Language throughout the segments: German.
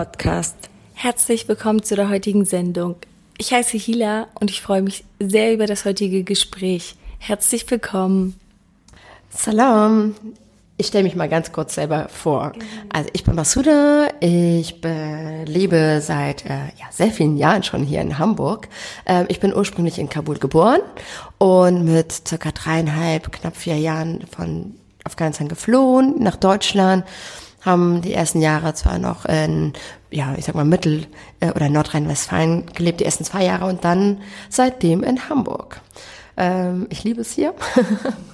Podcast. Herzlich willkommen zu der heutigen Sendung. Ich heiße Hila und ich freue mich sehr über das heutige Gespräch. Herzlich willkommen. Salam. Ich stelle mich mal ganz kurz selber vor. Also ich bin Masuda, ich be lebe seit äh, ja, sehr vielen Jahren schon hier in Hamburg. Ähm, ich bin ursprünglich in Kabul geboren und mit circa dreieinhalb, knapp vier Jahren von Afghanistan geflohen nach Deutschland haben die ersten Jahre zwar noch in, ja, ich sag mal Mittel- äh, oder Nordrhein-Westfalen gelebt, die ersten zwei Jahre und dann seitdem in Hamburg. Ähm, ich liebe es hier.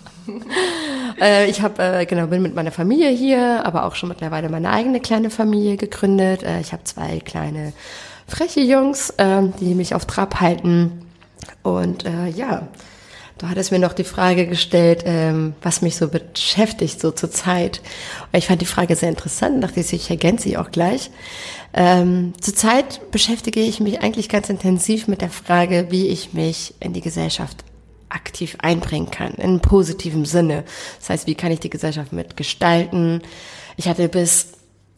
äh, ich habe äh, genau bin mit meiner Familie hier, aber auch schon mittlerweile meine eigene kleine Familie gegründet. Ich habe zwei kleine freche Jungs, äh, die mich auf Trab halten und ja, Du hattest mir noch die Frage gestellt, ähm, was mich so beschäftigt so zur Zeit. Ich fand die Frage sehr interessant, dachte ich, ich ergänze sie auch gleich. Ähm, zurzeit beschäftige ich mich eigentlich ganz intensiv mit der Frage, wie ich mich in die Gesellschaft aktiv einbringen kann, in positivem Sinne. Das heißt, wie kann ich die Gesellschaft mitgestalten? Ich hatte bis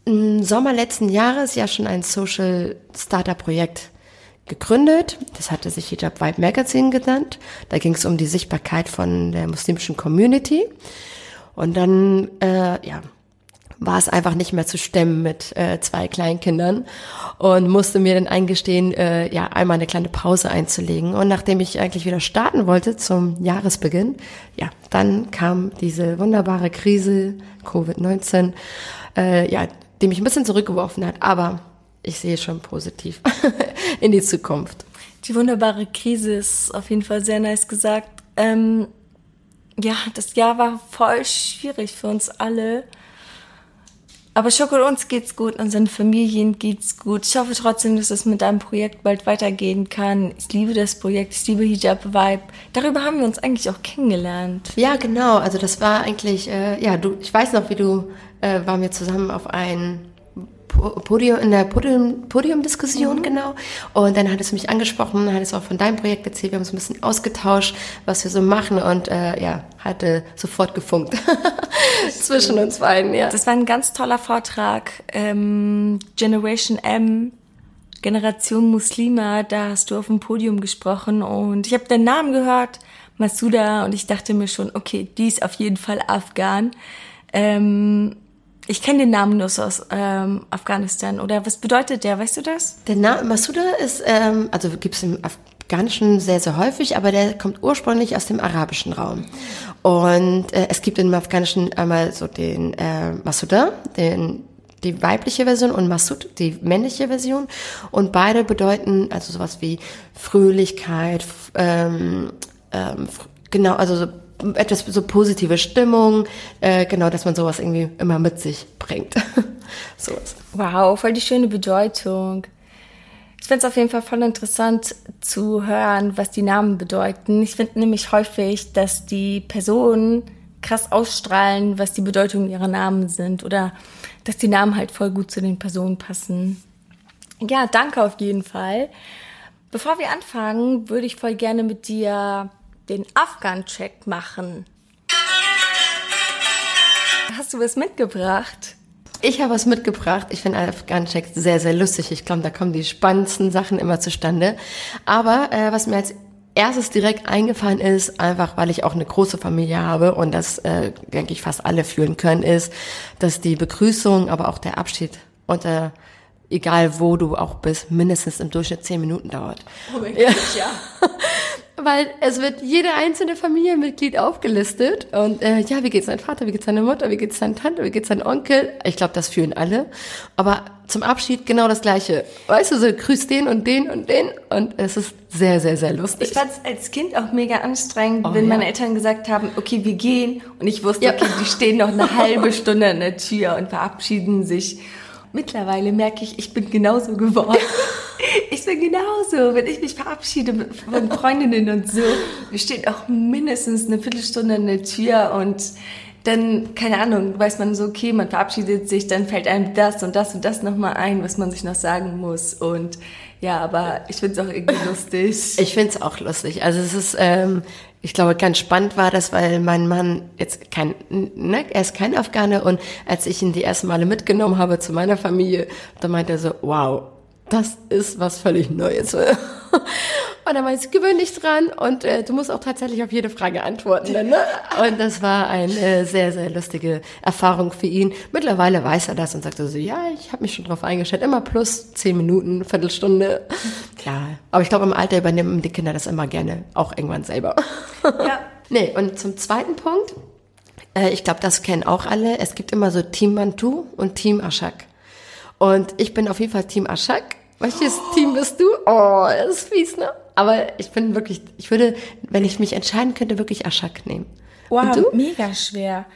Sommer letzten Jahres ja schon ein Social Starter Projekt gegründet. Das hatte sich Hijab Vibe Magazine genannt. Da ging es um die Sichtbarkeit von der muslimischen Community. Und dann, äh, ja, war es einfach nicht mehr zu stemmen mit äh, zwei Kleinkindern und musste mir dann eingestehen, äh, ja, einmal eine kleine Pause einzulegen. Und nachdem ich eigentlich wieder starten wollte zum Jahresbeginn, ja, dann kam diese wunderbare Krise, Covid-19, äh, ja, die mich ein bisschen zurückgeworfen hat. Aber ich sehe schon positiv in die Zukunft. Die wunderbare Krise ist auf jeden Fall sehr nice gesagt. Ähm, ja, das Jahr war voll schwierig für uns alle. Aber Schoko, uns geht's gut, unseren Familien geht's gut. Ich hoffe trotzdem, dass es mit deinem Projekt bald weitergehen kann. Ich liebe das Projekt, ich liebe Hijab Vibe. Darüber haben wir uns eigentlich auch kennengelernt. Ja, genau. Also das war eigentlich, äh, ja, du, ich weiß noch, wie du, äh, waren wir zusammen auf ein Podium, in der Podium, Podiumdiskussion, mhm. genau. Und dann hat es mich angesprochen, hat es auch von deinem Projekt erzählt, wir haben uns ein bisschen ausgetauscht, was wir so machen und äh, ja, hatte sofort gefunkt zwischen uns beiden, ja. Das war ein ganz toller Vortrag, ähm, Generation M, Generation Muslima, da hast du auf dem Podium gesprochen und ich habe den Namen gehört, Masuda, und ich dachte mir schon, okay, die ist auf jeden Fall Afghan. Ähm, ich kenne den Namen nur so aus ähm, Afghanistan. Oder was bedeutet der? Weißt du das? Der Name Masuda ist, ähm, also gibt es im Afghanischen sehr, sehr häufig, aber der kommt ursprünglich aus dem arabischen Raum. Und äh, es gibt im Afghanischen einmal so den äh, Masuda, den die weibliche Version und Masud, die männliche Version. Und beide bedeuten also sowas wie Fröhlichkeit, ähm, ähm, genau, also so etwas so positive Stimmung, äh, genau, dass man sowas irgendwie immer mit sich bringt. sowas. Wow, voll die schöne Bedeutung. Ich finde es auf jeden Fall voll interessant zu hören, was die Namen bedeuten. Ich finde nämlich häufig, dass die Personen krass ausstrahlen, was die Bedeutung ihrer Namen sind oder dass die Namen halt voll gut zu den Personen passen. Ja, danke auf jeden Fall. Bevor wir anfangen, würde ich voll gerne mit dir den Afghan-Check machen. Hast du was mitgebracht? Ich habe was mitgebracht. Ich finde Afghan-Check sehr, sehr lustig. Ich glaube, da kommen die spannendsten Sachen immer zustande. Aber äh, was mir als erstes direkt eingefallen ist, einfach weil ich auch eine große Familie habe und das, äh, denke ich, fast alle fühlen können, ist, dass die Begrüßung, aber auch der Abschied unter egal wo du auch bist, mindestens im Durchschnitt zehn Minuten dauert. Oh mein Gott, ja. ja. Weil es wird jede einzelne Familienmitglied aufgelistet. Und äh, ja, wie geht's deinem Vater, wie geht's deiner Mutter, wie geht's deiner Tante, wie geht's deinem Onkel? Ich glaube, das fühlen alle. Aber zum Abschied genau das Gleiche. Weißt du, so grüß den und den und den. Und es ist sehr, sehr, sehr lustig. Ich fand es als Kind auch mega anstrengend, oh, wenn ja. meine Eltern gesagt haben, okay, wir gehen. Und ich wusste, ja. okay, die stehen noch eine halbe Stunde an der Tür und verabschieden sich. Mittlerweile merke ich, ich bin genauso geworden. ich bin genauso, wenn ich mich verabschiede von Freundinnen und so, wir stehen auch mindestens eine Viertelstunde an der Tür und dann, keine Ahnung, weiß man so, okay, man verabschiedet sich, dann fällt einem das und das und das nochmal ein, was man sich noch sagen muss. Und ja, aber ich finde es auch irgendwie lustig. Ich finde es auch lustig. Also es ist, ähm, ich glaube, ganz spannend war das, weil mein Mann jetzt kein, ne, er ist kein Afghane und als ich ihn die ersten Male mitgenommen habe zu meiner Familie, da meinte er so, wow, das ist was völlig Neues. Und dann meinte ich, gewöhn dich dran und äh, du musst auch tatsächlich auf jede Frage antworten. Dann, ne? Und das war eine äh, sehr, sehr lustige Erfahrung für ihn. Mittlerweile weiß er das und sagt so, ja, ich habe mich schon drauf eingestellt. Immer plus zehn Minuten, Viertelstunde. Ja, aber ich glaube, im Alter übernehmen die Kinder das immer gerne, auch irgendwann selber. Ja. nee, und zum zweiten Punkt, äh, ich glaube, das kennen auch alle. Es gibt immer so Team Mantu und Team Ashak. Und ich bin auf jeden Fall Team Ashak. Welches oh. Team bist du? Oh, das ist fies, ne? Aber ich bin wirklich, ich würde, wenn ich mich entscheiden könnte, wirklich Ashak nehmen. Wow, mega schwer.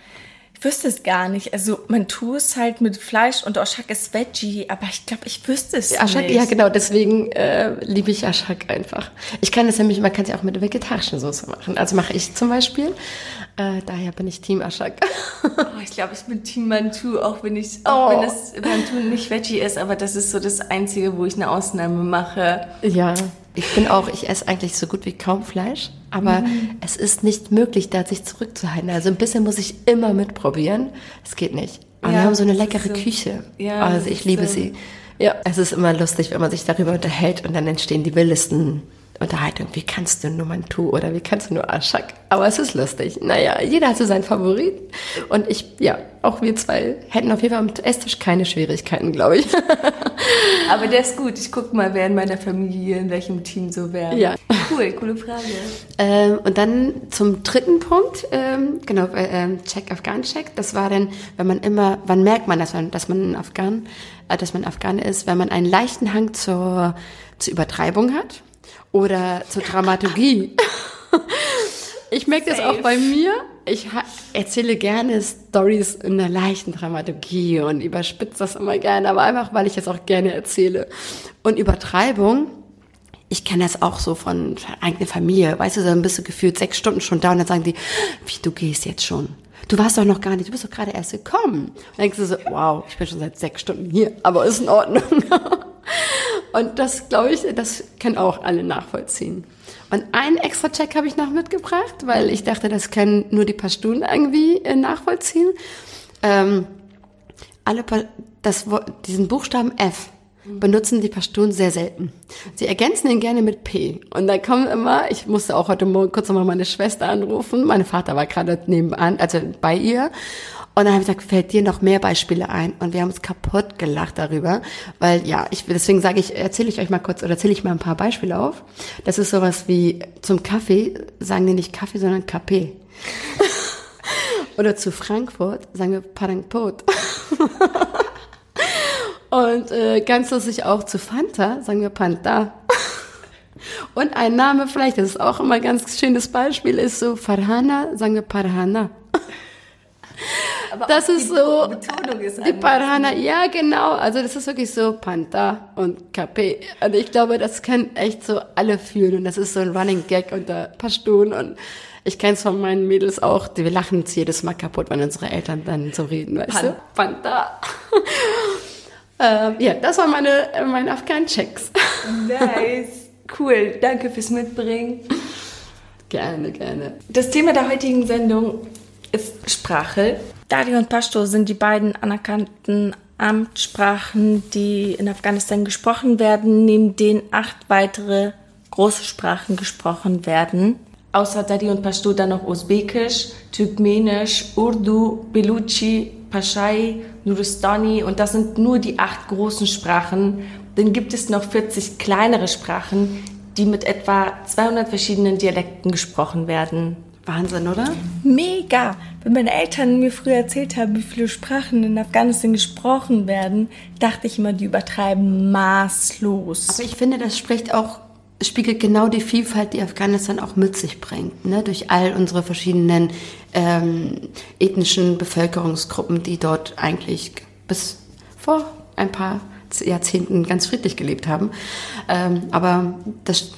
Ich wüsste es gar nicht. Also man tut es halt mit Fleisch und Ashak ist Veggie, aber ich glaube, ich wüsste es Ashak, nicht. Ja, genau, deswegen äh, liebe ich Ashak einfach. Ich kann es nämlich, man kann es ja auch mit vegetarischen Soße machen. Also mache ich zum Beispiel. Äh, daher bin ich Team Ashak. oh, ich glaube, ich bin Team Mantu, auch wenn ich, auch oh. wenn das Mantu nicht Veggie ist, aber das ist so das Einzige, wo ich eine Ausnahme mache. Ja. Ich bin auch, ich esse eigentlich so gut wie kaum Fleisch, aber mhm. es ist nicht möglich, da sich zurückzuhalten. Also ein bisschen muss ich immer mitprobieren. Es geht nicht. Aber ja, wir haben so eine leckere so, Küche. Ja, also ich liebe so. sie. Ja, es ist immer lustig, wenn man sich darüber unterhält und dann entstehen die wildesten Unterhaltung, wie kannst du nur Mantu oder wie kannst du nur Aschak? Aber es ist lustig. Naja, jeder hat so seinen Favorit. Und ich, ja, auch wir zwei hätten auf jeden Fall am Esstisch keine Schwierigkeiten, glaube ich. Aber der ist gut. Ich gucke mal, wer in meiner Familie, in welchem Team so wäre. Ja. Cool, coole Frage. Ähm, und dann zum dritten Punkt, ähm, genau, äh, Check, Afghan-Check. Das war dann, wenn man immer, wann merkt man, dass man, dass man Afghan, äh, dass man Afghan ist, wenn man einen leichten Hang zur, zur Übertreibung hat oder zur Dramaturgie. Ich merke das auch bei mir. Ich erzähle gerne Stories in einer leichten Dramaturgie und überspitze das immer gerne, aber einfach, weil ich es auch gerne erzähle. Und Übertreibung, ich kenne das auch so von eigener Familie. Weißt du, dann bist du gefühlt sechs Stunden schon da und dann sagen die, wie, du gehst jetzt schon? Du warst doch noch gar nicht, du bist doch gerade erst gekommen. Dann denkst du so, wow, ich bin schon seit sechs Stunden hier, aber ist in Ordnung. Und das, glaube ich, das können auch alle nachvollziehen. Und einen extra Check habe ich noch mitgebracht, weil ich dachte, das können nur die Pashtunen irgendwie äh, nachvollziehen. Ähm, alle, das, diesen Buchstaben F benutzen die Pashtunen sehr selten. Sie ergänzen ihn gerne mit P. Und da kommen immer, ich musste auch heute Morgen kurz nochmal meine Schwester anrufen. Mein Vater war gerade nebenan, also bei ihr. Und dann habe ich gesagt, fällt dir noch mehr Beispiele ein? Und wir haben uns kaputt gelacht darüber, weil ja, ich deswegen sage ich, erzähle ich euch mal kurz oder erzähle ich mal ein paar Beispiele auf. Das ist sowas wie zum Kaffee sagen die nicht Kaffee, sondern Kaffee. oder zu Frankfurt sagen wir Parangpot. Und äh, ganz lustig auch zu Fanta sagen wir Panta. Und ein Name vielleicht, das ist auch immer ein ganz schönes Beispiel, ist so Farhana, sagen wir Parhana. Aber das ist so. Betonung ist die Parhana, ja genau. Also das ist wirklich so Panta und Capé. Und ich glaube, das können echt so alle fühlen. Und das ist so ein Running Gag unter Pashtun. Und ich kenne es von meinen Mädels auch. Wir lachen uns jedes Mal kaputt, wenn unsere Eltern dann so reden, weißt Pan. du? Panta. ähm, ja, das waren meine, meine Afghan-Checks. nice. Cool. Danke fürs Mitbringen. Gerne, gerne. Das Thema der heutigen Sendung ist Sprache. Dari und Pashto sind die beiden anerkannten Amtssprachen, die in Afghanistan gesprochen werden, neben denen acht weitere große Sprachen gesprochen werden. Außer Dari und Pashto dann noch Usbekisch, Turkmenisch, Urdu, Beluchi, Pashai, Nuristani und das sind nur die acht großen Sprachen. Dann gibt es noch 40 kleinere Sprachen, die mit etwa 200 verschiedenen Dialekten gesprochen werden. Wahnsinn, oder? Mega! Wenn meine Eltern mir früher erzählt haben, wie viele Sprachen in Afghanistan gesprochen werden, dachte ich immer, die übertreiben maßlos. Aber ich finde, das spricht auch, spiegelt genau die Vielfalt, die Afghanistan auch mit sich bringt, ne? durch all unsere verschiedenen ähm, ethnischen Bevölkerungsgruppen, die dort eigentlich bis vor ein paar Jahrzehnten ganz friedlich gelebt haben. Ähm, aber das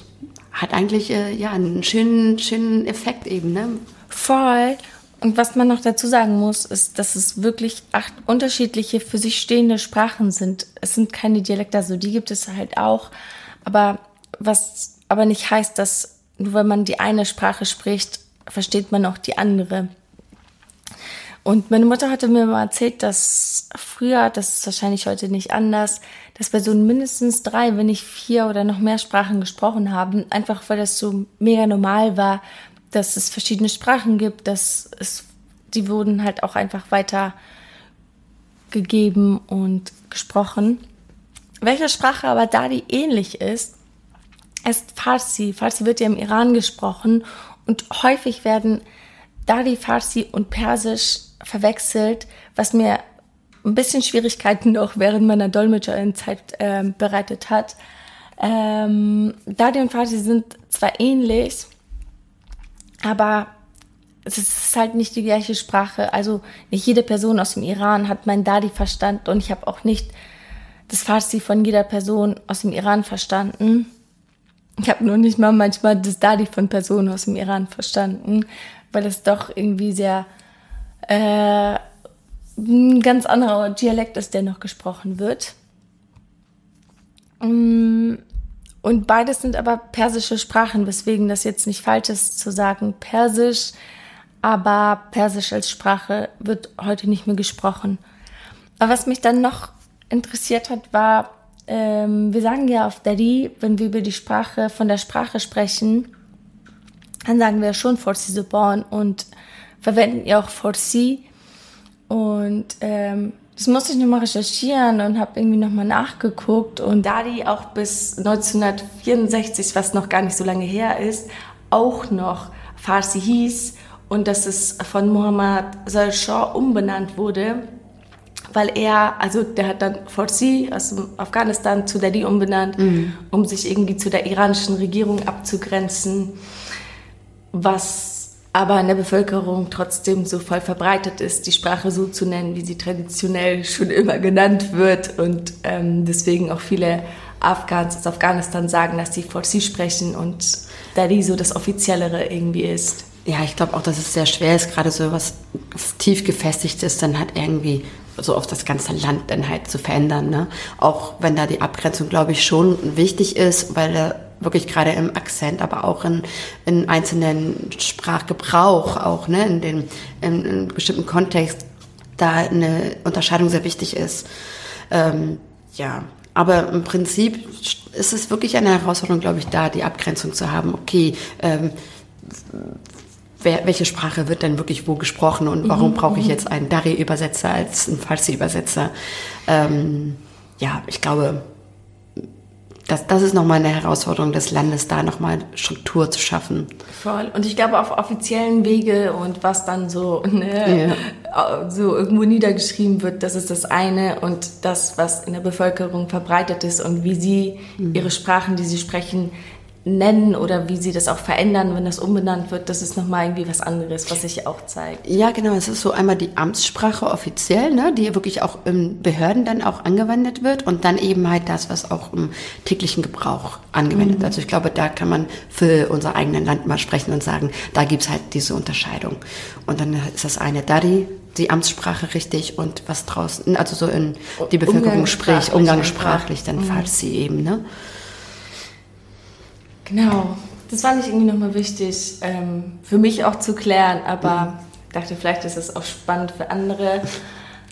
hat eigentlich äh, ja einen schönen, schönen Effekt eben, ne? Voll. Und was man noch dazu sagen muss, ist, dass es wirklich acht unterschiedliche für sich stehende Sprachen sind. Es sind keine Dialekte, also die gibt es halt auch. Aber was aber nicht heißt, dass nur wenn man die eine Sprache spricht, versteht man auch die andere. Und meine Mutter hatte mir mal erzählt, dass früher, das ist wahrscheinlich heute nicht anders, dass Personen mindestens drei, wenn nicht vier oder noch mehr Sprachen gesprochen haben, einfach weil das so mega normal war, dass es verschiedene Sprachen gibt, dass es, die wurden halt auch einfach weiter gegeben und gesprochen. Welche Sprache aber da die ähnlich ist, ist Farsi. Farsi wird ja im Iran gesprochen und häufig werden Dari Farsi und Persisch verwechselt, was mir ein bisschen Schwierigkeiten noch während meiner Dolmetscherin-Zeit äh, bereitet hat. Ähm, Dari und Farsi sind zwar ähnlich, aber es ist halt nicht die gleiche Sprache. Also nicht jede Person aus dem Iran hat mein Dadi verstanden und ich habe auch nicht das Farsi von jeder Person aus dem Iran verstanden. Ich habe nur nicht mal manchmal das Dadi von Personen aus dem Iran verstanden, weil es doch irgendwie sehr äh, ein ganz anderer Dialekt ist, der noch gesprochen wird. Mm, und beides sind aber persische Sprachen, weswegen das jetzt nicht falsch ist zu sagen Persisch, aber Persisch als Sprache wird heute nicht mehr gesprochen. Aber was mich dann noch interessiert hat, war, ähm, wir sagen ja auf Dari, wenn wir über die Sprache, von der Sprache sprechen, dann sagen wir schon Forsi Zuban und verwenden ja auch Forsi. Und ähm, das musste ich nochmal recherchieren und habe irgendwie nochmal nachgeguckt. Und da die auch bis 1964, was noch gar nicht so lange her ist, auch noch Farsi hieß und dass es von Muhammad Shah umbenannt wurde, weil er, also der hat dann Farsi aus Afghanistan zu Dadi umbenannt, mhm. um sich irgendwie zu der iranischen Regierung abzugrenzen, was aber in der Bevölkerung trotzdem so voll verbreitet ist, die Sprache so zu nennen, wie sie traditionell schon immer genannt wird und ähm, deswegen auch viele Afghans aus Afghanistan sagen, dass sie Farsi sprechen und da die so das Offiziellere irgendwie ist. Ja, ich glaube auch, dass es sehr schwer ist, gerade so was tief gefestigt ist, dann halt irgendwie so auf das ganze Land dann halt zu verändern. Ne? Auch wenn da die Abgrenzung, glaube ich, schon wichtig ist, weil da wirklich gerade im Akzent, aber auch in, in einzelnen Sprachgebrauch, auch ne, in dem in, in bestimmten Kontext, da eine Unterscheidung sehr wichtig ist. Ähm, ja, aber im Prinzip ist es wirklich eine Herausforderung, glaube ich, da die Abgrenzung zu haben. Okay, ähm, wer, welche Sprache wird denn wirklich wo gesprochen und warum mhm, brauche ich mhm. jetzt einen Dari-Übersetzer als einen Farsi-Übersetzer? Ähm, ja, ich glaube, das, das ist nochmal eine Herausforderung des Landes, da nochmal Struktur zu schaffen. Voll. Und ich glaube, auf offiziellen Wege und was dann so, ne, ja. so irgendwo niedergeschrieben wird, das ist das eine. Und das, was in der Bevölkerung verbreitet ist und wie sie mhm. ihre Sprachen, die sie sprechen, nennen oder wie sie das auch verändern, wenn das umbenannt wird, das ist nochmal irgendwie was anderes, was sich auch zeigt. Ja, genau. Es ist so einmal die Amtssprache offiziell, ne, die wirklich auch in Behörden dann auch angewendet wird und dann eben halt das, was auch im täglichen Gebrauch angewendet wird. Mhm. Also ich glaube, da kann man für unser eigenes Land mal sprechen und sagen, da gibt's halt diese Unterscheidung. Und dann ist das eine Dari, die Amtssprache richtig und was draußen, also so in die Bevölkerung spricht, umgangssprachlich, dann mhm. Farsi eben, ne? Genau, das fand ich irgendwie nochmal wichtig, ähm, für mich auch zu klären, aber mhm. dachte, vielleicht ist es auch spannend für andere.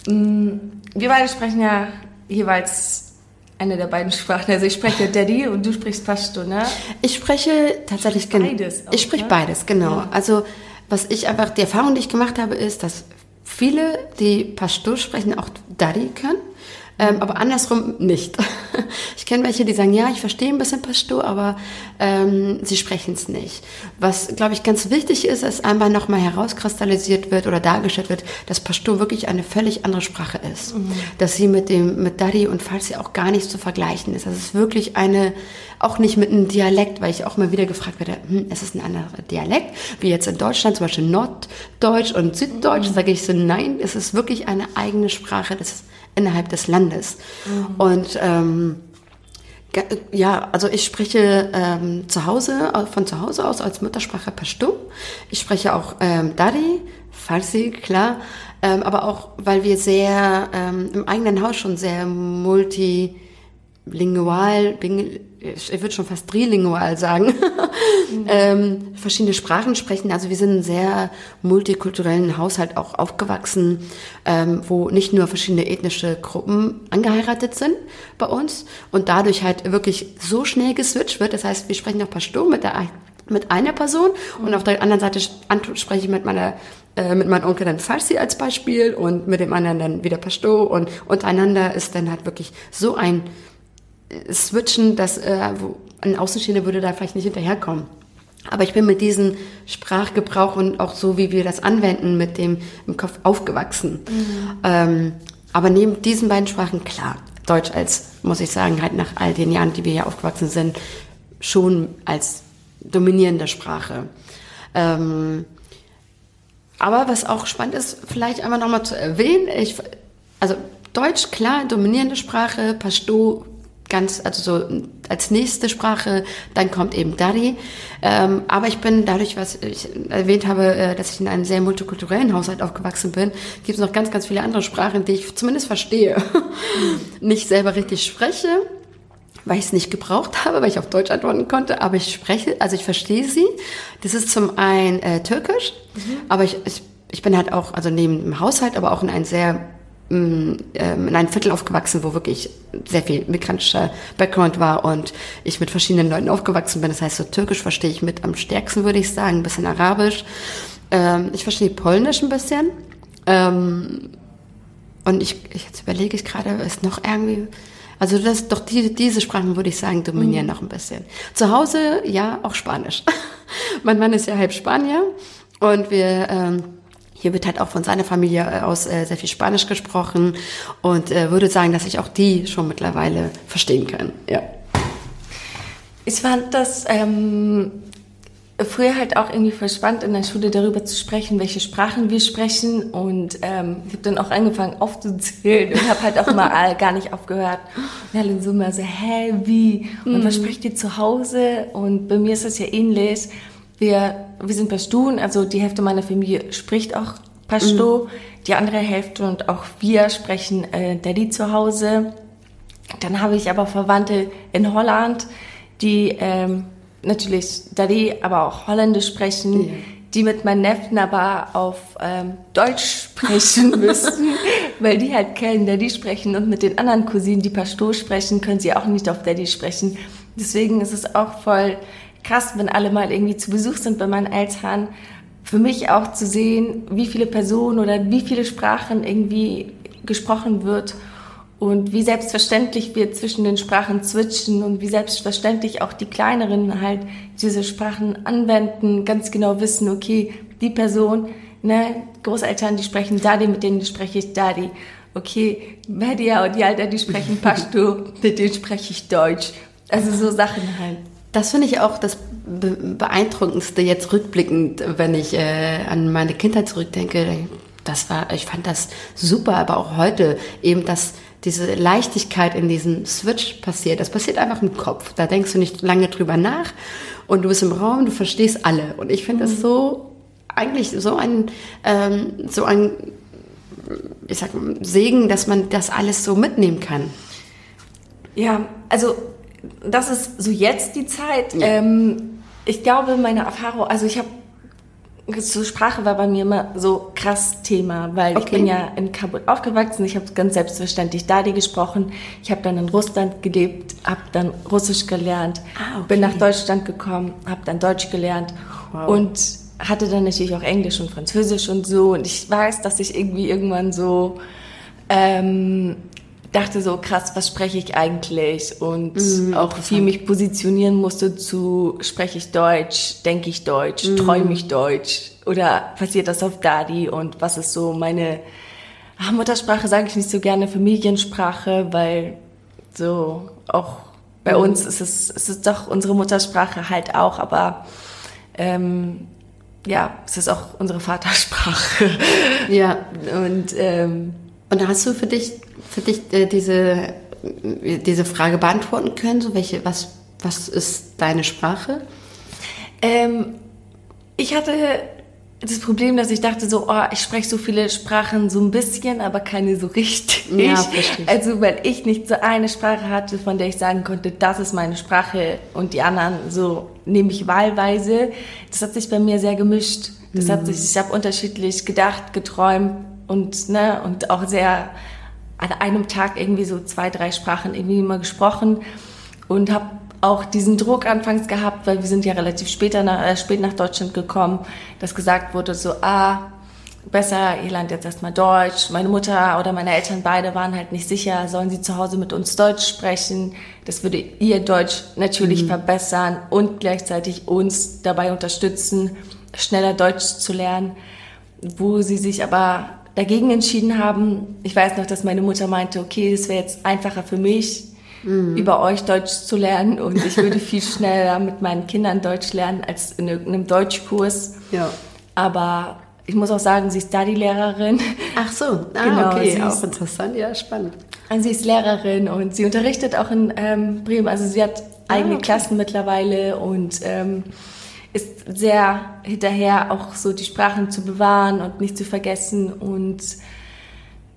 Mm, wir beide sprechen ja jeweils eine der beiden Sprachen. Also ich spreche Daddy und du sprichst Pashto, ne? Ich spreche tatsächlich beides. Auch, ich spreche ne? beides, genau. Ja. Also was ich einfach, die Erfahrung, die ich gemacht habe, ist, dass viele, die Pashto sprechen, auch Daddy können. Ähm, aber andersrum nicht. Ich kenne welche, die sagen, ja, ich verstehe ein bisschen Pashto, aber ähm, sie sprechen es nicht. Was, glaube ich, ganz wichtig ist, ist einmal nochmal herauskristallisiert wird oder dargestellt wird, dass Pashto wirklich eine völlig andere Sprache ist. Mhm. Dass sie mit dem, mit Dari und Farsi auch gar nicht zu vergleichen ist. Das ist wirklich eine, auch nicht mit einem Dialekt, weil ich auch mal wieder gefragt werde, hm, es ist ein anderer Dialekt, wie jetzt in Deutschland, zum Beispiel Norddeutsch und Süddeutsch, mhm. sage ich so, nein, es ist wirklich eine eigene Sprache. Das ist innerhalb des Landes. Mhm. Und ähm, ja, also ich spreche ähm, zu Hause, von zu Hause aus als Muttersprache Pashto. Ich spreche auch ähm, Dari, Farsi, klar, ähm, aber auch, weil wir sehr ähm, im eigenen Haus schon sehr multilingual, ich, ich würde schon fast trilingual sagen, mhm. ähm, verschiedene Sprachen sprechen. Also wir sind in einem sehr multikulturellen Haushalt auch aufgewachsen, ähm, wo nicht nur verschiedene ethnische Gruppen angeheiratet sind bei uns und dadurch halt wirklich so schnell geswitcht wird. Das heißt, wir sprechen auch Pashto mit der mit einer Person mhm. und auf der anderen Seite spreche ich mit meiner äh, mit meinem Onkel dann Farsi als Beispiel und mit dem anderen dann wieder Pashto und untereinander ist dann halt wirklich so ein switchen, dass äh, ein Außenstehender würde da vielleicht nicht hinterherkommen. Aber ich bin mit diesem Sprachgebrauch und auch so, wie wir das anwenden, mit dem im Kopf aufgewachsen. Mhm. Ähm, aber neben diesen beiden Sprachen, klar, Deutsch als, muss ich sagen, halt nach all den Jahren, die wir hier aufgewachsen sind, schon als dominierende Sprache. Ähm, aber was auch spannend ist, vielleicht einmal nochmal zu erwähnen, ich, also Deutsch, klar, dominierende Sprache, Pashto ganz, also so als nächste Sprache, dann kommt eben Dari. Ähm, aber ich bin dadurch, was ich erwähnt habe, äh, dass ich in einem sehr multikulturellen Haushalt aufgewachsen bin, gibt es noch ganz, ganz viele andere Sprachen, die ich zumindest verstehe. nicht selber richtig spreche, weil ich es nicht gebraucht habe, weil ich auf Deutsch antworten konnte, aber ich spreche, also ich verstehe sie. Das ist zum einen äh, Türkisch, mhm. aber ich, ich, ich bin halt auch, also neben dem Haushalt, aber auch in einem sehr in einem Viertel aufgewachsen, wo wirklich sehr viel migrantischer Background war und ich mit verschiedenen Leuten aufgewachsen bin. Das heißt, so Türkisch verstehe ich mit am stärksten, würde ich sagen, ein bisschen Arabisch. Ähm, ich verstehe Polnisch ein bisschen. Ähm, und ich, jetzt überlege ich gerade, ist noch irgendwie, also das, doch die, diese Sprachen würde ich sagen, dominieren mhm. noch ein bisschen. Zu Hause, ja, auch Spanisch. mein Mann ist ja halb Spanier und wir, ähm, hier wird halt auch von seiner Familie äh, aus äh, sehr viel Spanisch gesprochen und äh, würde sagen, dass ich auch die schon mittlerweile verstehen kann. Ja. Ich fand das ähm, früher halt auch irgendwie voll spannend in der Schule darüber zu sprechen, welche Sprachen wir sprechen und ähm, ich habe dann auch angefangen aufzuzählen und habe halt auch mal gar nicht aufgehört. Und alle so immer so, hä, wie? Und mhm. was spricht ihr zu Hause? Und bei mir ist das ja ähnlich. Wir, wir sind Pashtun, also die Hälfte meiner Familie spricht auch Pashto, mhm. die andere Hälfte und auch wir sprechen äh, Daddy zu Hause. Dann habe ich aber Verwandte in Holland, die ähm, natürlich Daddy, aber auch Holländisch sprechen, ja. die mit meinen Neffen aber auf ähm, Deutsch sprechen müssten, weil die halt kein Daddy sprechen und mit den anderen Cousinen, die Pashto sprechen, können sie auch nicht auf Daddy sprechen. Deswegen ist es auch voll krass, wenn alle mal irgendwie zu Besuch sind bei meinen Eltern. Für mich auch zu sehen, wie viele Personen oder wie viele Sprachen irgendwie gesprochen wird und wie selbstverständlich wir zwischen den Sprachen switchen und wie selbstverständlich auch die kleineren halt diese Sprachen anwenden, ganz genau wissen, okay, die Person, ne, Großeltern, die sprechen Dadi, mit denen spreche ich Dadi. Okay, Media und die Alter, die sprechen Pashto, mit denen spreche ich Deutsch. Also so Sachen halt. Das finde ich auch das beeindruckendste jetzt rückblickend, wenn ich äh, an meine Kindheit zurückdenke. Das war, ich fand das super, aber auch heute eben, dass diese Leichtigkeit in diesem Switch passiert. Das passiert einfach im Kopf. Da denkst du nicht lange drüber nach und du bist im Raum, du verstehst alle. Und ich finde das mhm. so eigentlich so ein ähm, so ein ich sag Segen, dass man das alles so mitnehmen kann. Ja, also das ist so jetzt die Zeit. Ja. Ähm, ich glaube, meine Erfahrung, also ich habe so Sprache war bei mir immer so krass Thema, weil okay. ich bin ja in Kabul aufgewachsen. Ich habe ganz selbstverständlich Dadi gesprochen. Ich habe dann in Russland gelebt, habe dann Russisch gelernt, ah, okay. bin nach Deutschland gekommen, habe dann Deutsch gelernt wow. und hatte dann natürlich auch Englisch und Französisch und so. Und ich weiß, dass ich irgendwie irgendwann so ähm, dachte so, krass, was spreche ich eigentlich? Und mm, auch viel mich positionieren musste zu, spreche ich Deutsch, denke ich Deutsch, mm. träume ich Deutsch oder passiert das auf Dadi und was ist so meine ach, Muttersprache, sage ich nicht so gerne, Familiensprache, weil so auch bei mm. uns ist es, ist es doch unsere Muttersprache halt auch, aber ähm, ja, es ist auch unsere Vatersprache. Ja. Und ähm, und hast du für dich, für dich äh, diese, diese Frage beantworten können? So welche, was, was ist deine Sprache? Ähm, ich hatte das Problem, dass ich dachte so, oh, ich spreche so viele Sprachen so ein bisschen, aber keine so richtig. Ja, verstehe. Also weil ich nicht so eine Sprache hatte, von der ich sagen konnte, das ist meine Sprache und die anderen so nehme ich wahlweise. Das hat sich bei mir sehr gemischt. Das hat sich, ich habe unterschiedlich gedacht, geträumt und ne und auch sehr an einem Tag irgendwie so zwei, drei Sprachen irgendwie immer gesprochen und habe auch diesen Druck anfangs gehabt, weil wir sind ja relativ später nach, äh, spät nach Deutschland gekommen, dass gesagt wurde so, ah, besser, ihr lernt jetzt erstmal Deutsch. Meine Mutter oder meine Eltern beide waren halt nicht sicher, sollen sie zu Hause mit uns Deutsch sprechen. Das würde ihr Deutsch natürlich mhm. verbessern und gleichzeitig uns dabei unterstützen, schneller Deutsch zu lernen. Wo sie sich aber dagegen entschieden haben, ich weiß noch, dass meine Mutter meinte, okay, es wäre jetzt einfacher für mich, mhm. über euch Deutsch zu lernen und ich würde viel schneller mit meinen Kindern Deutsch lernen als in irgendeinem Deutschkurs. Ja. Aber ich muss auch sagen, sie ist da die Lehrerin. Ach so, ah, genau, okay, auch interessant, ja, spannend. Also sie ist Lehrerin und sie unterrichtet auch in ähm, Bremen. Also sie hat ah, eigene okay. Klassen mittlerweile und ähm, ist sehr hinterher, auch so die Sprachen zu bewahren und nicht zu vergessen. Und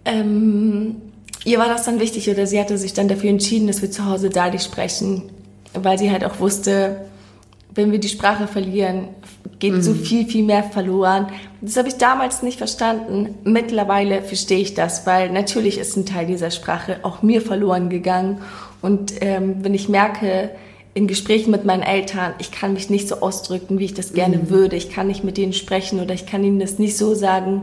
ähm, ihr war das dann wichtig oder sie hatte sich dann dafür entschieden, dass wir zu Hause Dali sprechen, weil sie halt auch wusste, wenn wir die Sprache verlieren, geht mhm. so viel, viel mehr verloren. Das habe ich damals nicht verstanden. Mittlerweile verstehe ich das, weil natürlich ist ein Teil dieser Sprache auch mir verloren gegangen. Und ähm, wenn ich merke, in Gesprächen mit meinen Eltern, ich kann mich nicht so ausdrücken, wie ich das gerne mhm. würde. Ich kann nicht mit denen sprechen oder ich kann ihnen das nicht so sagen,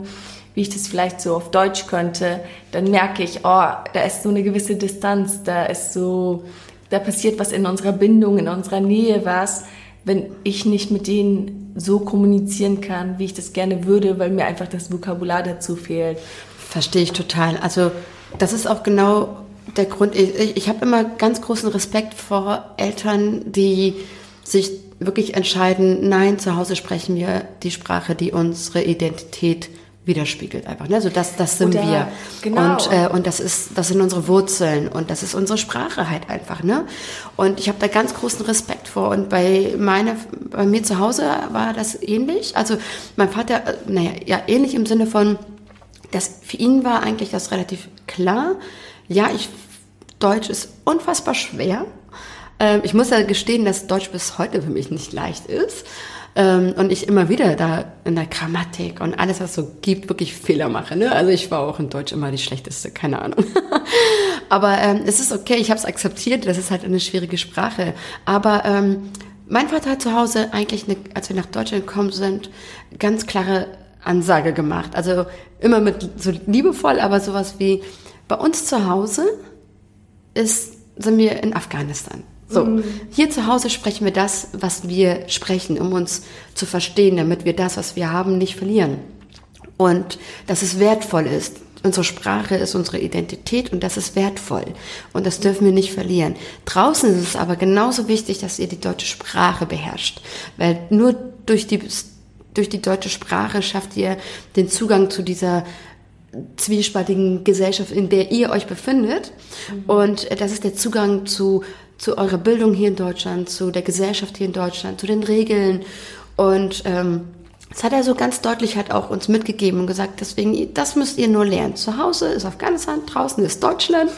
wie ich das vielleicht so auf Deutsch könnte. Dann merke ich, oh, da ist so eine gewisse Distanz, da ist so, da passiert was in unserer Bindung, in unserer Nähe was wenn ich nicht mit denen so kommunizieren kann, wie ich das gerne würde, weil mir einfach das Vokabular dazu fehlt. Verstehe ich total. Also das ist auch genau der Grund. Ich, ich habe immer ganz großen Respekt vor Eltern, die sich wirklich entscheiden, nein, zu Hause sprechen wir die Sprache, die unsere Identität widerspiegelt einfach. Ne? Also das, das sind Oder, wir. Genau. Und, äh, und das ist, das sind unsere Wurzeln und das ist unsere Sprache halt einfach. Ne? Und ich habe da ganz großen Respekt vor. Und bei meiner, bei mir zu Hause war das ähnlich. Also mein Vater, äh, naja, ja, ähnlich im Sinne von, dass für ihn war eigentlich das relativ klar. Ja, ich, Deutsch ist unfassbar schwer. Ähm, ich muss ja gestehen, dass Deutsch bis heute für mich nicht leicht ist. Ähm, und ich immer wieder da in der Grammatik und alles, was es so gibt, wirklich Fehler mache. Ne? Also ich war auch in Deutsch immer die schlechteste, keine Ahnung. Aber ähm, es ist okay, ich habe es akzeptiert, das ist halt eine schwierige Sprache. Aber ähm, mein Vater hat zu Hause eigentlich, eine, als wir nach Deutschland gekommen sind, ganz klare Ansage gemacht. Also immer mit so liebevoll, aber sowas wie bei uns zu Hause ist, sind wir in Afghanistan. So, mhm. hier zu Hause sprechen wir das, was wir sprechen, um uns zu verstehen, damit wir das, was wir haben, nicht verlieren. Und dass es wertvoll ist. Unsere Sprache ist unsere Identität und das ist wertvoll. Und das dürfen wir nicht verlieren. Draußen ist es aber genauso wichtig, dass ihr die deutsche Sprache beherrscht. Weil nur durch die, durch die deutsche Sprache schafft ihr den Zugang zu dieser zwiespaltigen Gesellschaft, in der ihr euch befindet. Mhm. Und das ist der Zugang zu zu eurer Bildung hier in Deutschland, zu der Gesellschaft hier in Deutschland, zu den Regeln. Und ähm, das hat er so ganz deutlich halt auch uns mitgegeben und gesagt, deswegen, das müsst ihr nur lernen. Zu Hause ist Afghanistan, draußen ist Deutschland.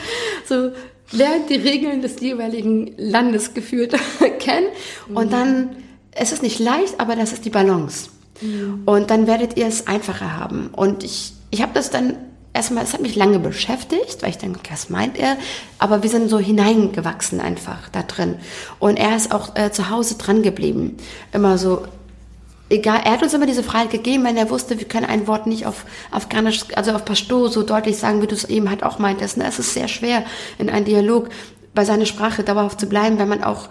So lernt die Regeln des jeweiligen Landes gefühlt kennen. Und dann, es ist nicht leicht, aber das ist die Balance. Mhm. Und dann werdet ihr es einfacher haben. Und ich, ich habe das dann erstmal, es hat mich lange beschäftigt, weil ich denke, was meint er? Aber wir sind so hineingewachsen einfach da drin. Und er ist auch äh, zu Hause dran geblieben. Immer so, egal, er hat uns immer diese Freiheit gegeben, wenn er wusste, wir können ein Wort nicht auf Afghanisch, also auf Pashto so deutlich sagen, wie du es eben halt auch meintest. Es ist sehr schwer, in einem Dialog bei seiner Sprache dauerhaft zu bleiben, wenn man auch,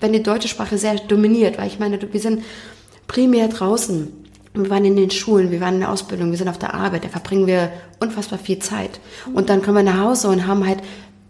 wenn die deutsche Sprache sehr dominiert, weil ich meine, wir sind primär draußen wir waren in den Schulen, wir waren in der Ausbildung, wir sind auf der Arbeit, da verbringen wir unfassbar viel Zeit. Und dann kommen wir nach Hause und haben halt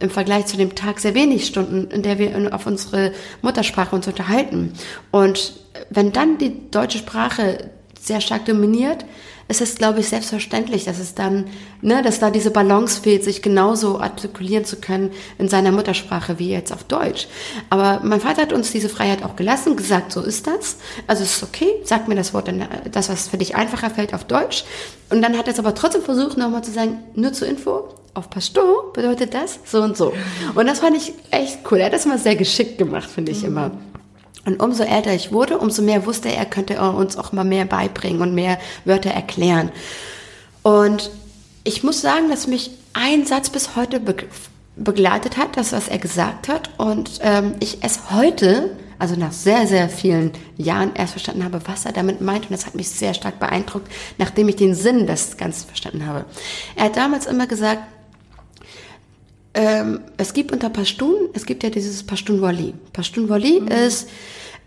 im Vergleich zu dem Tag sehr wenig Stunden, in der wir auf unsere Muttersprache uns unterhalten. Und wenn dann die deutsche Sprache sehr stark dominiert, ist es, glaube ich, selbstverständlich, dass es dann, ne, dass da diese Balance fehlt, sich genauso artikulieren zu können in seiner Muttersprache wie jetzt auf Deutsch. Aber mein Vater hat uns diese Freiheit auch gelassen, gesagt, so ist das. Also es ist okay, sag mir das Wort, das, was für dich einfacher fällt, auf Deutsch. Und dann hat er es aber trotzdem versucht, nochmal zu sagen, nur zur Info, auf Pashto bedeutet das so und so. Und das fand ich echt cool. Er hat das immer sehr geschickt gemacht, finde ich mhm. immer. Und umso älter ich wurde, umso mehr wusste er, könnte er uns auch mal mehr beibringen und mehr Wörter erklären. Und ich muss sagen, dass mich ein Satz bis heute be begleitet hat, das, was er gesagt hat. Und ähm, ich es heute, also nach sehr, sehr vielen Jahren, erst verstanden habe, was er damit meint. Und das hat mich sehr stark beeindruckt, nachdem ich den Sinn des Ganzen verstanden habe. Er hat damals immer gesagt, ähm, es gibt unter Pashtun, es gibt ja dieses Pashtun Wali. Pashtun Wali mhm. ist,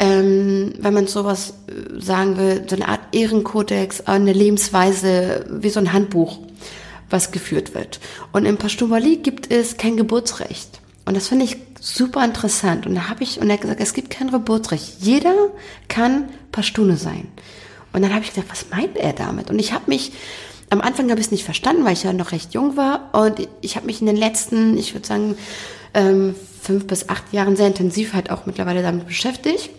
ähm, wenn man sowas äh, sagen will, so eine Art Ehrenkodex, eine Lebensweise, wie so ein Handbuch, was geführt wird. Und im Pashtun Wali gibt es kein Geburtsrecht. Und das finde ich super interessant. Und da habe ich, und er hat gesagt, es gibt kein Geburtsrecht. Jeder kann Pashtune sein. Und dann habe ich gesagt, was meint er damit? Und ich habe mich am Anfang habe ich es nicht verstanden, weil ich ja noch recht jung war. Und ich habe mich in den letzten, ich würde sagen, ähm, fünf bis acht Jahren sehr intensiv halt auch mittlerweile damit beschäftigt.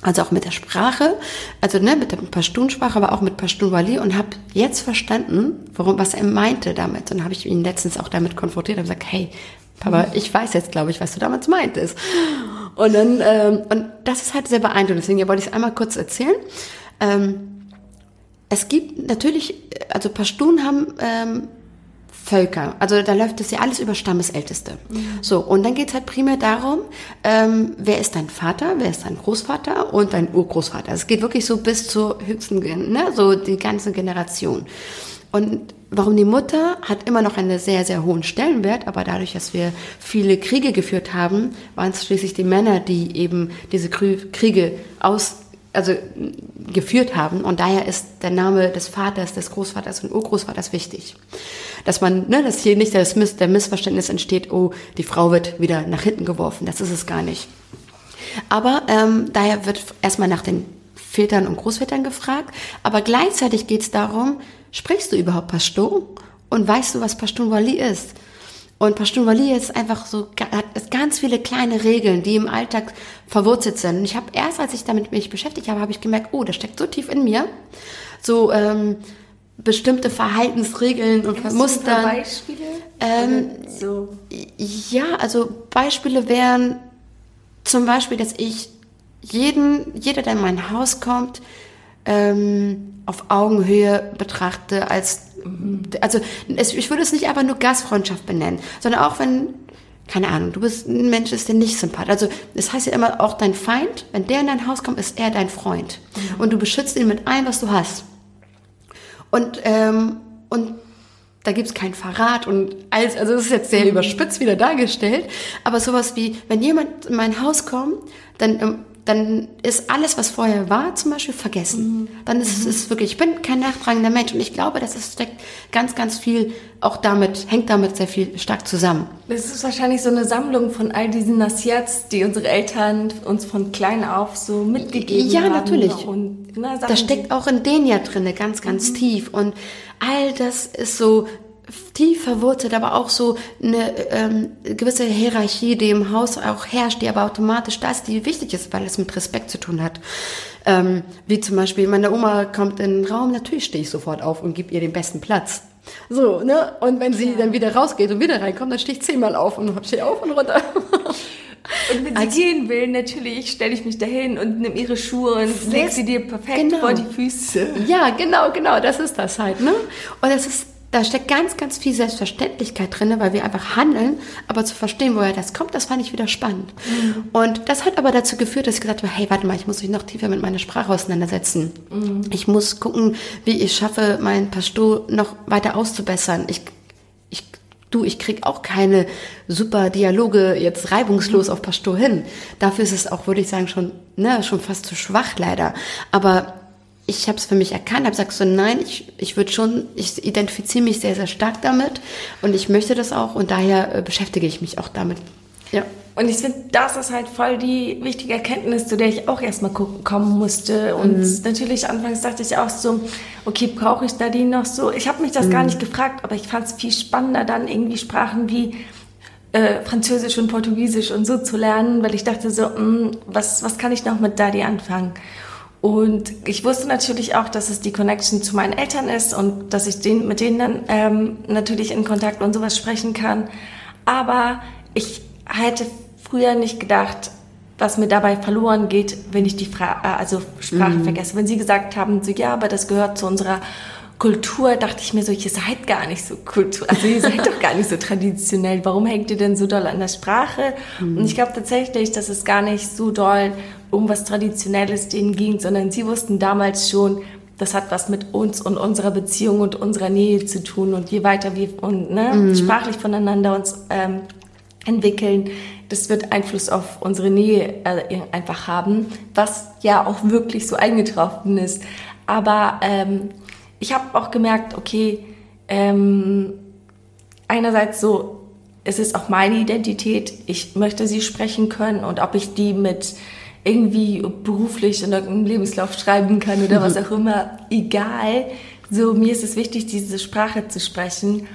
Also auch mit der Sprache, also ne, mit der Pashtun-Sprache, aber auch mit Pashtun-Wali und habe jetzt verstanden, warum, was er meinte damit. Und habe ich ihn letztens auch damit konfrontiert und gesagt, hey, Papa, ich weiß jetzt, glaube ich, was du damals meintest. Und dann, ähm, und das ist halt sehr beeindruckend, deswegen wollte ich es einmal kurz erzählen. Ähm, es gibt natürlich, also Pashtun haben ähm, Völker. Also da läuft es ja alles über Stammesälteste. Mhm. So, und dann geht es halt primär darum, ähm, wer ist dein Vater, wer ist dein Großvater und dein Urgroßvater. Es geht wirklich so bis zur höchsten, ne, so die ganze Generation. Und warum die Mutter hat immer noch einen sehr, sehr hohen Stellenwert, aber dadurch, dass wir viele Kriege geführt haben, waren es schließlich die Männer, die eben diese Kriege aus also geführt haben. Und daher ist der Name des Vaters, des Großvaters und Urgroßvaters wichtig. Dass man, ne, dass hier nicht das Miss, der Missverständnis entsteht, oh, die Frau wird wieder nach hinten geworfen. Das ist es gar nicht. Aber ähm, daher wird erstmal nach den Vätern und Großvätern gefragt. Aber gleichzeitig geht es darum, sprichst du überhaupt Pashtun? Und weißt du, was Pashtun Wali ist? Und Pashtun Wali ist einfach so, hat ganz viele kleine Regeln, die im Alltag verwurzelt sind. Und ich habe erst, als ich damit mich beschäftigt habe, habe ich gemerkt, oh, das steckt so tief in mir. So ähm, bestimmte Verhaltensregeln und Hast Muster. Beispiele? Ähm, so. Ja, also Beispiele wären zum Beispiel, dass ich jeden, jeder, der in mein Haus kommt, ähm, auf Augenhöhe betrachte als also es, ich würde es nicht einfach nur Gastfreundschaft benennen, sondern auch wenn, keine Ahnung, du bist ein Mensch, ist dir nicht sympathisch. Also das heißt ja immer auch dein Feind, wenn der in dein Haus kommt, ist er dein Freund. Mhm. Und du beschützt ihn mit allem, was du hast. Und, ähm, und da gibt's kein Verrat und alles, also das ist jetzt sehr mhm. überspitzt wieder dargestellt, aber sowas wie, wenn jemand in mein Haus kommt, dann ähm, dann ist alles, was vorher war, zum Beispiel vergessen. Mhm. Dann ist mhm. es wirklich, ich bin kein nachtragender Mensch und ich glaube, dass es steckt ganz, ganz viel auch damit, hängt damit sehr viel stark zusammen. Das ist wahrscheinlich so eine Sammlung von all diesen Nasiats, die unsere Eltern uns von klein auf so mitgegeben ja, haben. Ja, natürlich. Und, na, das steckt auch in denen ja drinne ganz, ganz mhm. tief und all das ist so tief verwurzelt, aber auch so eine ähm, gewisse Hierarchie, die im Haus auch herrscht, die aber automatisch das, die wichtig ist, weil es mit Respekt zu tun hat. Ähm, wie zum Beispiel, meine Oma kommt in den Raum, natürlich stehe ich sofort auf und gebe ihr den besten Platz. So, ne? Und wenn sie ja. dann wieder rausgeht und wieder reinkommt, dann stehe ich zehnmal auf und stehe auf und runter. Und wenn sie also, gehen will, natürlich stelle ich mich dahin und nehme ihre Schuhe und lege sie dir perfekt genau. vor die Füße. Ja, genau, genau, das ist das halt, ne? Und es ist da steckt ganz, ganz viel Selbstverständlichkeit drin, weil wir einfach handeln, aber zu verstehen, woher das kommt, das fand ich wieder spannend. Mhm. Und das hat aber dazu geführt, dass ich gesagt habe, hey, warte mal, ich muss mich noch tiefer mit meiner Sprache auseinandersetzen. Mhm. Ich muss gucken, wie ich schaffe, mein Pashto noch weiter auszubessern. Ich, ich, du, ich krieg auch keine super Dialoge jetzt reibungslos mhm. auf Pashto hin. Dafür ist es auch, würde ich sagen, schon, ne, schon fast zu schwach leider. Aber ich habe es für mich erkannt, habe gesagt so, nein, ich, ich würde schon, ich identifiziere mich sehr, sehr stark damit und ich möchte das auch und daher äh, beschäftige ich mich auch damit. Ja. Und ich finde, das ist halt voll die wichtige Erkenntnis, zu der ich auch erstmal kommen musste. Und mhm. natürlich anfangs dachte ich auch so, okay, brauche ich da die noch so? Ich habe mich das mhm. gar nicht gefragt, aber ich fand es viel spannender, dann irgendwie Sprachen wie äh, Französisch und Portugiesisch und so zu lernen, weil ich dachte so, mh, hm, was, was kann ich noch mit Daddy anfangen? Und ich wusste natürlich auch, dass es die Connection zu meinen Eltern ist und dass ich den, mit denen dann ähm, natürlich in Kontakt und sowas sprechen kann. Aber ich hätte früher nicht gedacht, was mir dabei verloren geht, wenn ich die Fra äh, also Sprache mhm. vergesse. Wenn Sie gesagt haben, so ja, aber das gehört zu unserer Kultur, dachte ich mir so, ihr seid gar nicht so Kultur, also ihr seid doch gar nicht so traditionell. Warum hängt ihr denn so doll an der Sprache? Mhm. Und ich glaube tatsächlich, dass es gar nicht so doll um was Traditionelles denen ging, sondern sie wussten damals schon, das hat was mit uns und unserer Beziehung und unserer Nähe zu tun. Und je weiter wir und, ne, mhm. sprachlich voneinander uns ähm, entwickeln, das wird Einfluss auf unsere Nähe äh, einfach haben, was ja auch wirklich so eingetroffen ist. Aber ähm, ich habe auch gemerkt, okay, ähm, einerseits so, es ist auch meine Identität, ich möchte sie sprechen können und ob ich die mit irgendwie beruflich in irgendeinem Lebenslauf schreiben kann oder was auch immer, egal. So, mir ist es wichtig, diese Sprache zu sprechen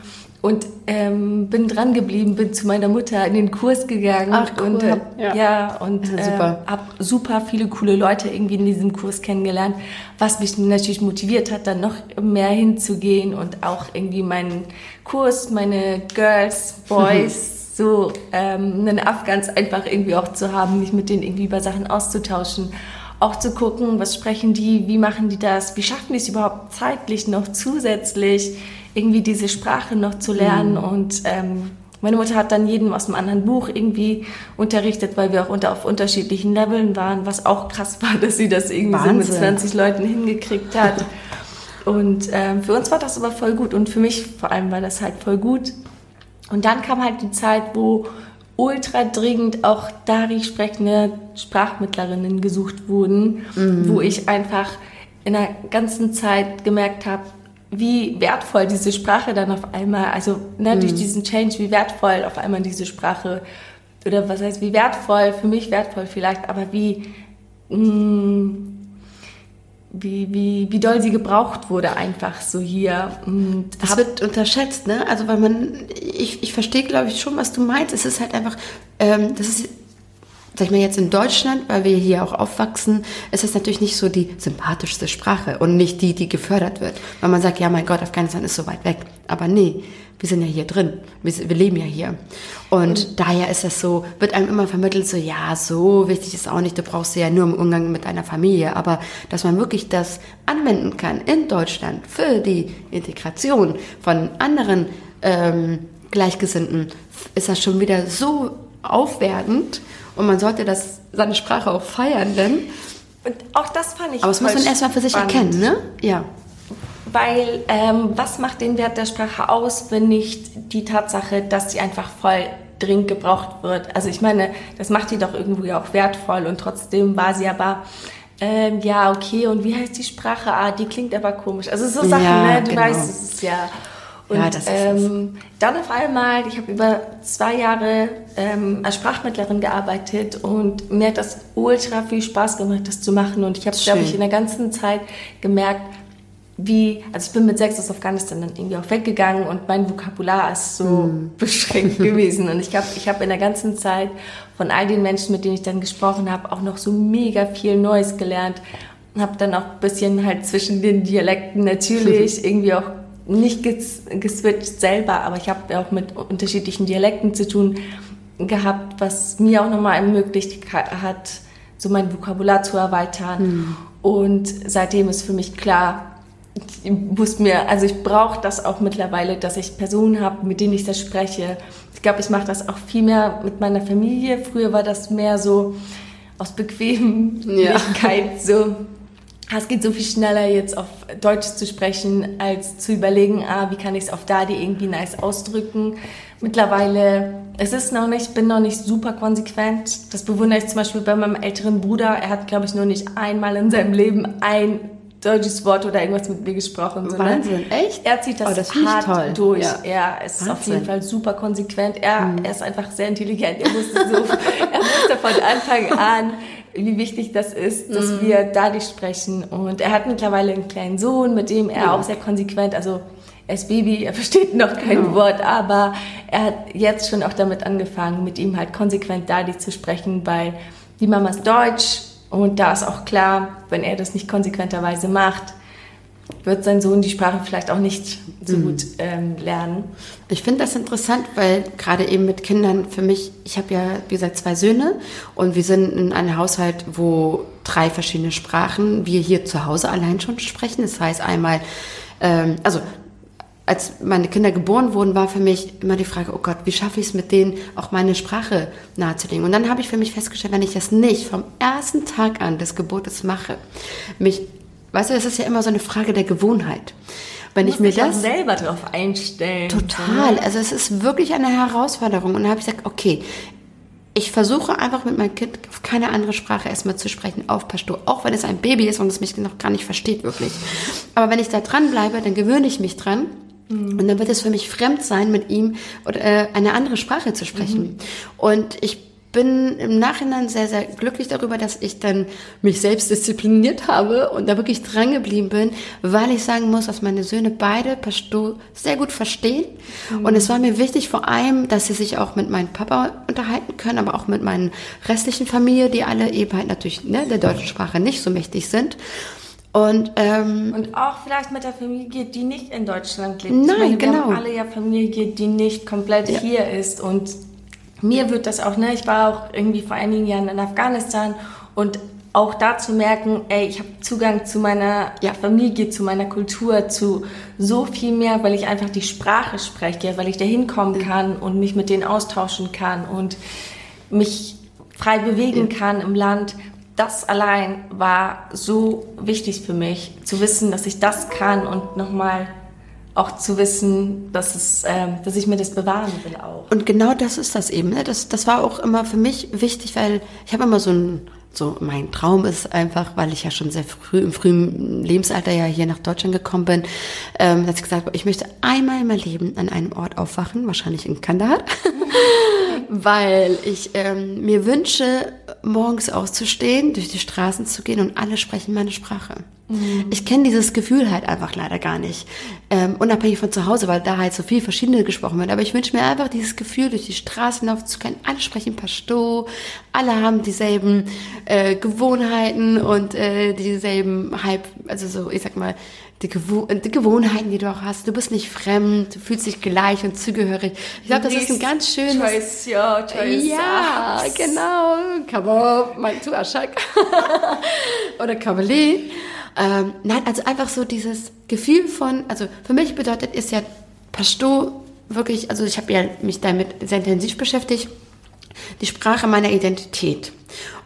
und ähm, bin dran geblieben, bin zu meiner Mutter in den Kurs gegangen Ach, cool. und hab, ja. ja. und ja, super. Äh, habe super viele coole Leute irgendwie in diesem Kurs kennengelernt, was mich natürlich motiviert hat, dann noch mehr hinzugehen und auch irgendwie meinen Kurs, meine Girls, Boys, so ähm, einen Afghans einfach irgendwie auch zu haben, mich mit denen irgendwie über Sachen auszutauschen auch zu gucken, was sprechen die, wie machen die das, wie schaffen die es überhaupt zeitlich noch zusätzlich irgendwie diese Sprache noch zu lernen. Mhm. Und ähm, meine Mutter hat dann jedem aus einem anderen Buch irgendwie unterrichtet, weil wir auch unter, auf unterschiedlichen Leveln waren, was auch krass war, dass sie das irgendwie so mit 20 Leuten hingekriegt hat. Und ähm, für uns war das aber voll gut und für mich vor allem war das halt voll gut. Und dann kam halt die Zeit, wo ultra dringend auch Dari sprechende Sprachmittlerinnen gesucht wurden, mhm. wo ich einfach in der ganzen Zeit gemerkt habe, wie wertvoll diese Sprache dann auf einmal, also ne, mhm. durch diesen Change, wie wertvoll auf einmal diese Sprache, oder was heißt, wie wertvoll, für mich wertvoll vielleicht, aber wie, mh, mm, wie, wie, wie doll sie gebraucht wurde einfach so hier. Und das wird unterschätzt, ne? Also weil man, ich, ich verstehe glaube ich schon, was du meinst. Es ist halt einfach, ähm, das ist sag ich mal jetzt in Deutschland, weil wir hier auch aufwachsen, ist es natürlich nicht so die sympathischste Sprache und nicht die, die gefördert wird. Weil man sagt, ja, mein Gott, Afghanistan ist so weit weg. Aber nee, wir sind ja hier drin. Wir, wir leben ja hier. Und, und daher ist das so, wird einem immer vermittelt, so, ja, so wichtig ist auch nicht, du brauchst sie ja nur im Umgang mit deiner Familie. Aber dass man wirklich das anwenden kann in Deutschland für die Integration von anderen ähm, Gleichgesinnten, ist das schon wieder so aufwertend und man sollte das, seine Sprache auch feiern, denn. Und auch das fand ich. Aber das muss man erstmal für sich spannend. erkennen, ne? Ja. Weil, ähm, was macht den Wert der Sprache aus, wenn nicht die Tatsache, dass sie einfach voll dringend gebraucht wird? Also, ich meine, das macht die doch irgendwie auch wertvoll und trotzdem war sie aber. Ähm, ja, okay, und wie heißt die Sprache? Ah, die klingt aber komisch. Also so Sachen, ja, ne? Du genau. weißt, es ist ja. Und ja, das ähm, dann auf einmal, ich habe über zwei Jahre ähm, als Sprachmittlerin gearbeitet und mir hat das ultra viel Spaß gemacht, das zu machen. Und ich habe, glaube ich, in der ganzen Zeit gemerkt, wie, also ich bin mit sechs aus Afghanistan dann irgendwie auch weggegangen und mein Vokabular ist so mm. beschränkt gewesen. Und ich habe ich hab in der ganzen Zeit von all den Menschen, mit denen ich dann gesprochen habe, auch noch so mega viel Neues gelernt. Habe dann auch ein bisschen halt zwischen den Dialekten natürlich irgendwie auch nicht ges geswitcht selber, aber ich habe auch mit unterschiedlichen Dialekten zu tun gehabt, was mir auch nochmal ermöglicht hat, so mein Vokabular zu erweitern. Mhm. Und seitdem ist für mich klar, ich muss mir, also ich brauche das auch mittlerweile, dass ich Personen habe, mit denen ich das spreche. Ich glaube, ich mache das auch viel mehr mit meiner Familie. Früher war das mehr so aus Bequemlichkeit, ja. so es geht so viel schneller jetzt auf Deutsch zu sprechen, als zu überlegen, ah, wie kann ich es auf Dadi irgendwie nice ausdrücken. Mittlerweile, es ist noch nicht, bin noch nicht super konsequent. Das bewundere ich zum Beispiel bei meinem älteren Bruder. Er hat, glaube ich, nur nicht einmal in seinem Leben ein deutsches Wort oder irgendwas mit mir gesprochen. Sondern Wahnsinn, echt? Er zieht das, oh, das hart toll. durch. Ja. Er ist Wahnsinn. auf jeden Fall super konsequent. Er, mhm. er ist einfach sehr intelligent. Er wusste, so, er wusste von Anfang an, wie wichtig das ist, dass mhm. wir dadurch sprechen. Und er hat mittlerweile einen kleinen Sohn, mit dem er ja. auch sehr konsequent, also er ist Baby, er versteht noch kein genau. Wort, aber er hat jetzt schon auch damit angefangen, mit ihm halt konsequent dadurch zu sprechen, weil die Mama ist Deutsch und da ist auch klar, wenn er das nicht konsequenterweise macht, wird sein Sohn die Sprache vielleicht auch nicht so mhm. gut ähm, lernen. Ich finde das interessant, weil gerade eben mit Kindern für mich, ich habe ja, wie gesagt, zwei Söhne und wir sind in einem Haushalt, wo drei verschiedene Sprachen wir hier zu Hause allein schon sprechen. Das heißt einmal, ähm, also als meine Kinder geboren wurden, war für mich immer die Frage, oh Gott, wie schaffe ich es mit denen auch meine Sprache nahezulegen? Und dann habe ich für mich festgestellt, wenn ich das nicht vom ersten Tag an des Geburtes mache, mich, weißt du, es ist ja immer so eine Frage der Gewohnheit. Wenn ich mir das selber darauf einstellen. Total, also es ist wirklich eine Herausforderung. Und dann habe ich gesagt, okay, ich versuche einfach mit meinem Kind auf keine andere Sprache erstmal zu sprechen, auf Pashto, auch wenn es ein Baby ist und es mich noch gar nicht versteht wirklich. Aber wenn ich da dran bleibe, dann gewöhne ich mich dran Mhm. Und dann wird es für mich fremd sein, mit ihm äh, eine andere Sprache zu sprechen. Mhm. Und ich bin im Nachhinein sehr, sehr glücklich darüber, dass ich dann mich selbst diszipliniert habe und da wirklich dran geblieben bin, weil ich sagen muss, dass meine Söhne beide Pashto sehr gut verstehen. Mhm. Und es war mir wichtig vor allem, dass sie sich auch mit meinem Papa unterhalten können, aber auch mit meinen restlichen Familie, die alle eben halt natürlich ne, der deutschen Sprache nicht so mächtig sind. Und, ähm, und auch vielleicht mit der Familie, die nicht in Deutschland lebt. Nein, meine, genau. Wir haben alle ja Familie, die nicht komplett ja. hier ist. Und mir wird das auch, ne, ich war auch irgendwie vor einigen Jahren in Afghanistan und auch da zu merken, ey, ich habe Zugang zu meiner ja. Familie, zu meiner Kultur, zu so viel mehr, weil ich einfach die Sprache spreche, weil ich da hinkommen kann und mich mit denen austauschen kann und mich frei bewegen kann im Land das allein war so wichtig für mich, zu wissen, dass ich das kann und nochmal auch zu wissen, dass, es, äh, dass ich mir das bewahren will auch. Und genau das ist das eben. Ne? Das, das war auch immer für mich wichtig, weil ich habe immer so ein, so mein Traum ist einfach, weil ich ja schon sehr früh im frühen Lebensalter ja hier nach Deutschland gekommen bin, ähm, dass ich gesagt habe, ich möchte einmal in meinem Leben an einem Ort aufwachen, wahrscheinlich in Kandahar, weil ich ähm, mir wünsche, morgens auszustehen, durch die Straßen zu gehen und alle sprechen meine Sprache. Mhm. Ich kenne dieses Gefühl halt einfach leider gar nicht. Ähm, unabhängig von zu Hause, weil da halt so viel verschiedene gesprochen wird. Aber ich wünsche mir einfach dieses Gefühl, durch die Straßen laufen zu können. Alle sprechen Pashto, alle haben dieselben äh, Gewohnheiten und äh, dieselben Hype, also so, ich sag mal, die, Gewo die Gewohnheiten, die du auch hast. Du bist nicht fremd, du fühlst dich gleich und zugehörig. Ich glaube, das ist ein ganz schönes... Choice, ja, choice. Ja, genau. Kabo, mein Tuaschak. Oder Kabale. Ähm, nein, also einfach so dieses Gefühl von, also für mich bedeutet es ja Pashto wirklich, also ich habe ja mich damit sehr intensiv beschäftigt, die Sprache meiner Identität.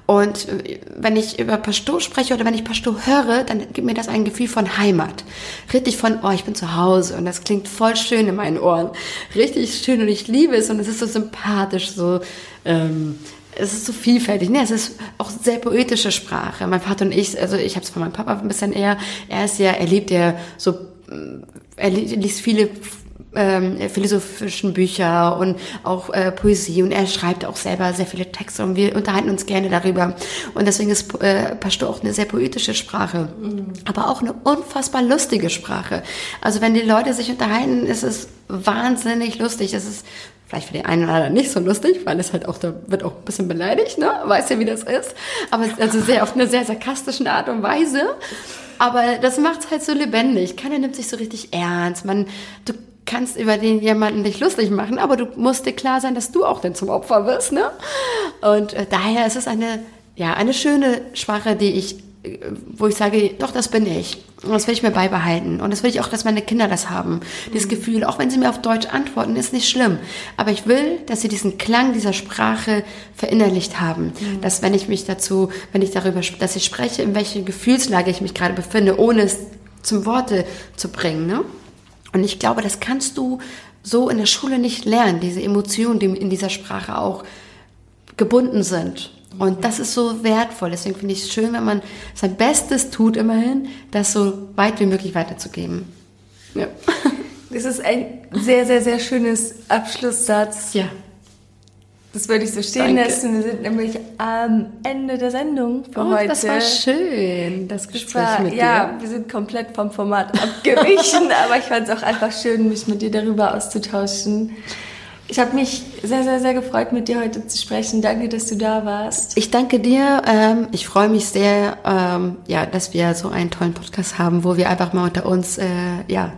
Und wenn ich über Pashto spreche oder wenn ich Pashto höre, dann gibt mir das ein Gefühl von Heimat. Richtig von, oh, ich bin zu Hause und das klingt voll schön in meinen Ohren. Richtig schön und ich liebe es und es ist so sympathisch, so, ähm, es ist so vielfältig. Ne? Es ist auch sehr poetische Sprache. Mein Vater und ich, also ich habe es von meinem Papa ein bisschen eher, er ist ja, er liebt ja so, er liest viele ähm, philosophischen Bücher und auch äh, Poesie und er schreibt auch selber sehr viele Texte und wir unterhalten uns gerne darüber. Und deswegen ist äh, Pashto auch eine sehr poetische Sprache, mhm. aber auch eine unfassbar lustige Sprache. Also wenn die Leute sich unterhalten, ist es wahnsinnig lustig. Es ist vielleicht für den einen oder anderen nicht so lustig, weil es halt auch, da wird auch ein bisschen beleidigt, ne? Weiß ja, wie das ist. Aber also sehr auf eine sehr sarkastische Art und Weise. Aber das macht es halt so lebendig. Keiner nimmt sich so richtig ernst. Man, du kannst über den jemanden dich lustig machen, aber du musst dir klar sein, dass du auch denn zum Opfer wirst, ne? Und äh, daher ist es eine, ja, eine schöne Sprache, die ich, äh, wo ich sage, doch, das bin ich. Und das will ich mir beibehalten. Und das will ich auch, dass meine Kinder das haben. Mhm. Dieses Gefühl, auch wenn sie mir auf Deutsch antworten, ist nicht schlimm. Aber ich will, dass sie diesen Klang dieser Sprache verinnerlicht haben. Mhm. Dass wenn ich mich dazu, wenn ich darüber, dass ich spreche, in welcher Gefühlslage ich mich gerade befinde, ohne es zum Worte zu bringen, ne? Und ich glaube, das kannst du so in der Schule nicht lernen, diese Emotionen, die in dieser Sprache auch gebunden sind. Und das ist so wertvoll. Deswegen finde ich es schön, wenn man sein Bestes tut, immerhin, das so weit wie möglich weiterzugeben. Ja. Das ist ein sehr, sehr, sehr schönes Abschlusssatz. Ja. Das würde ich so stehen Danke. lassen. Wir sind nämlich am Ende der Sendung für oh, heute. Das war schön, das Gespräch das war, mit dir. Ja, wir sind komplett vom Format abgewichen, aber ich fand es auch einfach schön, mich mit dir darüber auszutauschen. Ich habe mich sehr, sehr, sehr gefreut, mit dir heute zu sprechen. Danke, dass du da warst. Ich danke dir. Ähm, ich freue mich sehr, ähm, ja, dass wir so einen tollen Podcast haben, wo wir einfach mal unter uns, äh, ja,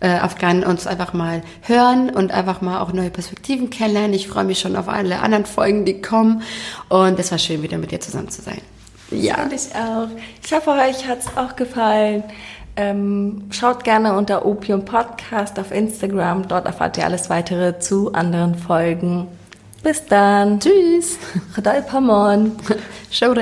äh, Afghanen uns einfach mal hören und einfach mal auch neue Perspektiven kennenlernen. Ich freue mich schon auf alle anderen Folgen, die kommen. Und es war schön, wieder mit dir zusammen zu sein. Ja. Finde ich auch. Ich hoffe, euch hat es auch gefallen. Ähm, schaut gerne unter Opium Podcast auf Instagram. Dort erfahrt ihr alles weitere zu anderen Folgen. Bis dann. Tschüss. Radal Pamon. Show.